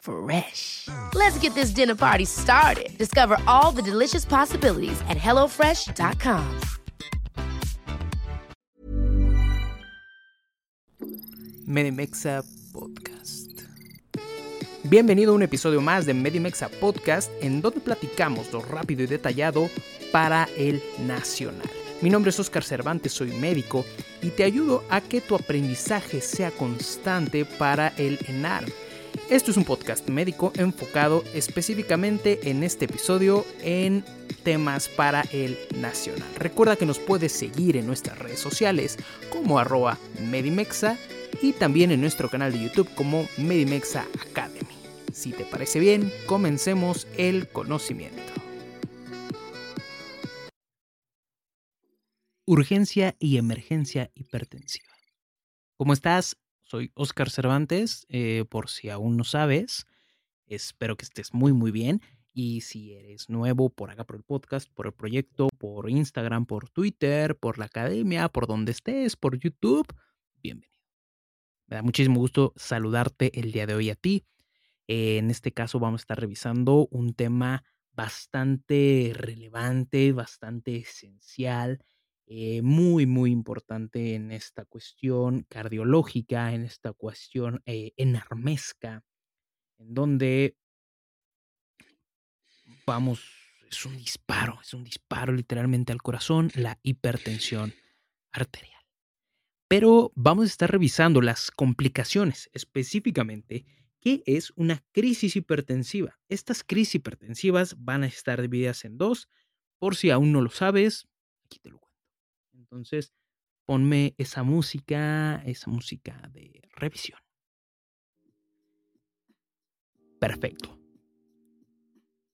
Fresh. Let's get this dinner party started. Discover all the delicious possibilities at hellofresh.com. Medimexa Podcast. Bienvenido a un episodio más de Medimexa Podcast, en donde platicamos lo rápido y detallado para el nacional. Mi nombre es Oscar Cervantes, soy médico y te ayudo a que tu aprendizaje sea constante para el ENARM. Esto es un podcast médico enfocado específicamente en este episodio en temas para el nacional. Recuerda que nos puedes seguir en nuestras redes sociales como arroba Medimexa y también en nuestro canal de YouTube como Medimexa Academy. Si te parece bien, comencemos el conocimiento. Urgencia y emergencia hipertensiva. ¿Cómo estás? Soy Oscar Cervantes, eh, por si aún no sabes. Espero que estés muy muy bien. Y si eres nuevo por acá por el podcast, por el proyecto, por Instagram, por Twitter, por la academia, por donde estés, por YouTube, bienvenido. Me da muchísimo gusto saludarte el día de hoy a ti. En este caso vamos a estar revisando un tema bastante relevante, bastante esencial, eh, muy, muy importante en esta cuestión cardiológica, en esta cuestión eh, enarmesca, en donde vamos, es un disparo, es un disparo literalmente al corazón, la hipertensión arterial pero vamos a estar revisando las complicaciones, específicamente qué es una crisis hipertensiva. Estas crisis hipertensivas van a estar divididas en dos. Por si aún no lo sabes, aquí te lo cuento. Entonces, ponme esa música, esa música de revisión. Perfecto.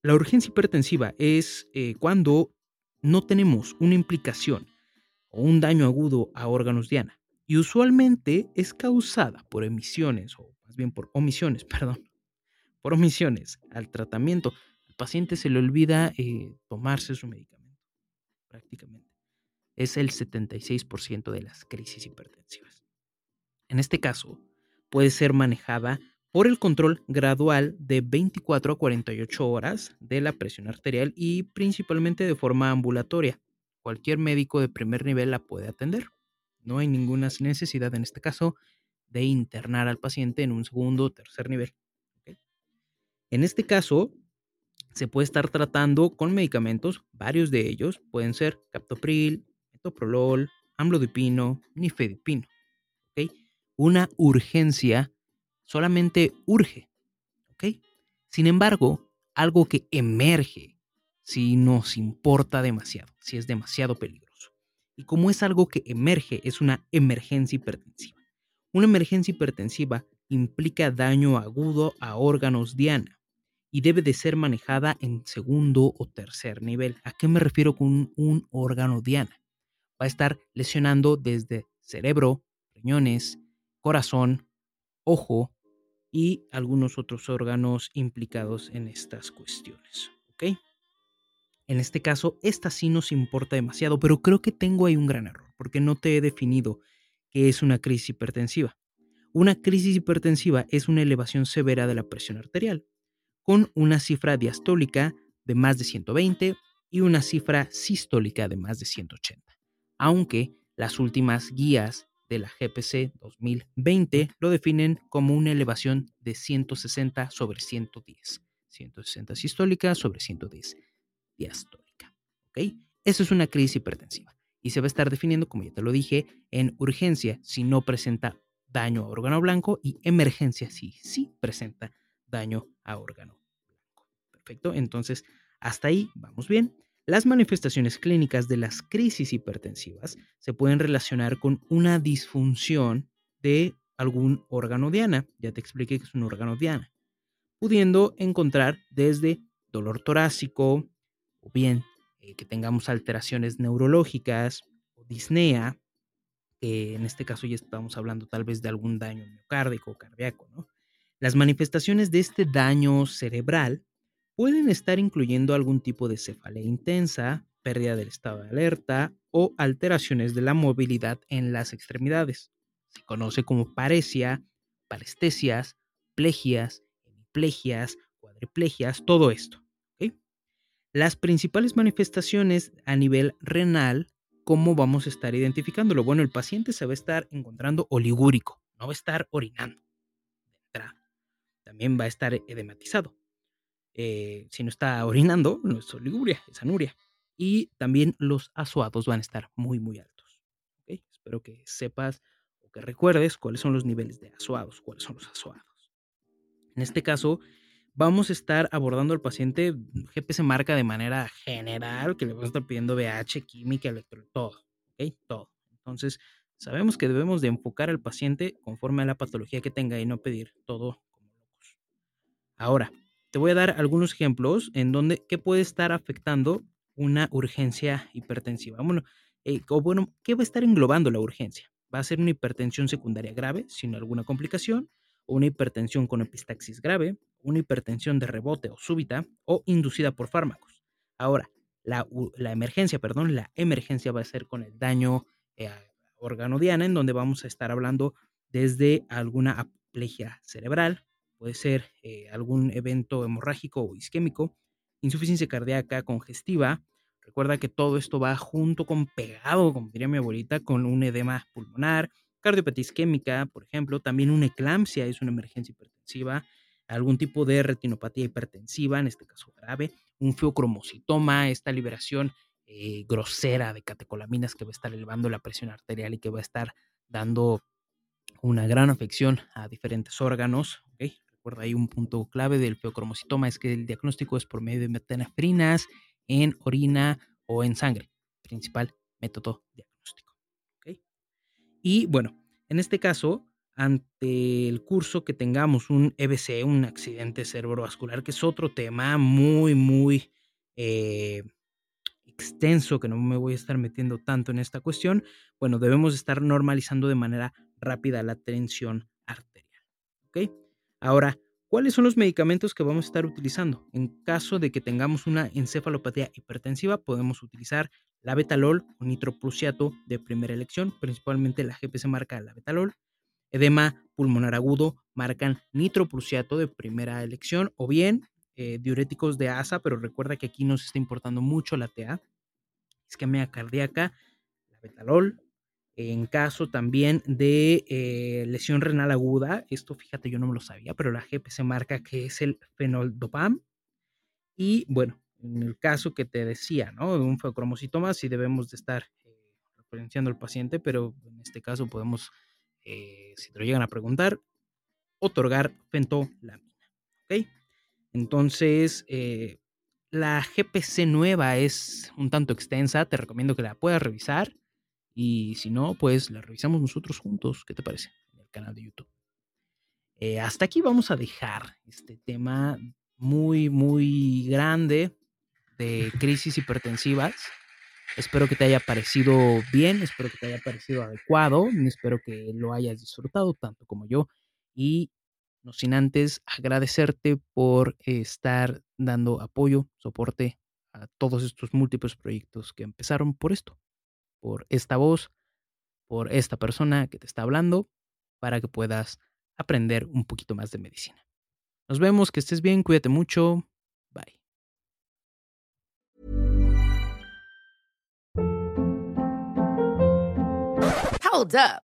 La urgencia hipertensiva es eh, cuando no tenemos una implicación o un daño agudo a órganos diana y usualmente es causada por emisiones, o más bien por omisiones, perdón, por omisiones al tratamiento. Al paciente se le olvida eh, tomarse su medicamento, prácticamente. Es el 76% de las crisis hipertensivas. En este caso, puede ser manejada por el control gradual de 24 a 48 horas de la presión arterial y principalmente de forma ambulatoria. Cualquier médico de primer nivel la puede atender. No hay ninguna necesidad en este caso de internar al paciente en un segundo o tercer nivel. En este caso, se puede estar tratando con medicamentos, varios de ellos pueden ser captopril, metoprolol, amlodipino, nifedipino. Una urgencia solamente urge. Sin embargo, algo que emerge si nos importa demasiado, si es demasiado peligroso y como es algo que emerge, es una emergencia hipertensiva. Una emergencia hipertensiva implica daño agudo a órganos diana y debe de ser manejada en segundo o tercer nivel. ¿A qué me refiero con un órgano diana? Va a estar lesionando desde cerebro, riñones, corazón, ojo y algunos otros órganos implicados en estas cuestiones. ¿Ok? En este caso, esta sí nos importa demasiado, pero creo que tengo ahí un gran error, porque no te he definido qué es una crisis hipertensiva. Una crisis hipertensiva es una elevación severa de la presión arterial, con una cifra diastólica de más de 120 y una cifra sistólica de más de 180, aunque las últimas guías de la GPC 2020 lo definen como una elevación de 160 sobre 110. 160 sistólica sobre 110 diastólica. ¿Ok? Eso es una crisis hipertensiva y se va a estar definiendo, como ya te lo dije, en urgencia si no presenta daño a órgano blanco y emergencia si sí presenta daño a órgano blanco. Perfecto, entonces hasta ahí vamos bien. Las manifestaciones clínicas de las crisis hipertensivas se pueden relacionar con una disfunción de algún órgano diana. Ya te expliqué que es un órgano diana. Pudiendo encontrar desde dolor torácico, o bien eh, que tengamos alteraciones neurológicas o disnea, que en este caso ya estamos hablando tal vez de algún daño miocárdico o cardíaco, ¿no? Las manifestaciones de este daño cerebral pueden estar incluyendo algún tipo de cefalea intensa, pérdida del estado de alerta o alteraciones de la movilidad en las extremidades. Se conoce como paresia, parestesias, plegias, hemiplegias, cuadriplegias, todo esto. Las principales manifestaciones a nivel renal, ¿cómo vamos a estar identificándolo? Bueno, el paciente se va a estar encontrando oligúrico, no va a estar orinando También va a estar edematizado. Eh, si no está orinando, no es oliguria, es anuria. Y también los asuados van a estar muy, muy altos. Espero que sepas o que recuerdes cuáles son los niveles de asuados, cuáles son los asuados. En este caso, vamos a estar abordando al paciente GPS marca de manera general, que le vamos a estar pidiendo BH, química, electro, todo. Todo. Entonces, sabemos que debemos de enfocar al paciente conforme a la patología que tenga y no pedir todo como locos. Ahora, te voy a dar algunos ejemplos en donde qué puede estar afectando una urgencia hipertensiva. Bueno, eh, bueno, ¿qué va a estar englobando la urgencia? ¿Va a ser una hipertensión secundaria grave sin alguna complicación? ¿O una hipertensión con epistaxis grave? ¿Una hipertensión de rebote o súbita? ¿O inducida por fármacos? Ahora, la, emergencia, perdón, la emergencia va a ser con el daño eh, órgano diana, en donde vamos a estar hablando desde alguna aplegia cerebral, puede ser eh, algún evento hemorrágico o isquémico, insuficiencia cardíaca congestiva. Recuerda que todo esto va junto con pegado, como diría mi abuelita, con un edema pulmonar, cardiopatía isquémica, por ejemplo, también una eclampsia es una emergencia hipertensiva, algún tipo de retinopatía hipertensiva, en este caso grave, un feocromocitoma, esta liberación eh, grosera de catecolaminas que va a estar elevando la presión arterial y que va a estar dando una gran afección a diferentes órganos. ¿Okay? Recuerda, hay un punto clave del feocromocitoma, es que el diagnóstico es por medio de metanefrinas en orina o en sangre, principal método diagnóstico. Y bueno, en este caso, ante el curso que tengamos un EBC, un accidente cerebrovascular, que es otro tema muy, muy eh, extenso, que no me voy a estar metiendo tanto en esta cuestión, bueno, debemos estar normalizando de manera rápida la tensión arterial. ¿Ok? Ahora, ¿cuáles son los medicamentos que vamos a estar utilizando? En caso de que tengamos una encefalopatía hipertensiva, podemos utilizar la betalol o nitroprusiato de primera elección, principalmente la GPC marca la betalol. Edema pulmonar agudo marcan nitroprusiato de primera elección o bien eh, diuréticos de ASA, pero recuerda que aquí nos está importando mucho la TA. Isquemia cardíaca, la betalol, en caso también de eh, lesión renal aguda, esto fíjate, yo no me lo sabía, pero la GPC marca que es el fenoldopam. Y bueno, en el caso que te decía, ¿no? De un feocromocitoma, sí debemos de estar eh, referenciando al paciente, pero en este caso podemos, eh, si te lo llegan a preguntar, otorgar fentolamina. ¿Ok? Entonces, la GPC nueva es un tanto extensa, te recomiendo que la puedas revisar. Y si no, pues la revisamos nosotros juntos. ¿Qué te parece? En el canal de YouTube. Eh, hasta aquí vamos a dejar este tema muy, muy grande de crisis hipertensivas. Espero que te haya parecido bien, espero que te haya parecido adecuado, espero que lo hayas disfrutado tanto como yo. Y no sin antes agradecerte por estar dando apoyo, soporte a todos estos múltiples proyectos que empezaron por esto, por esta voz, por esta persona que te está hablando, para que puedas aprender un poquito más de medicina. Nos vemos, que estés bien, cuídate mucho, bye. Hold up.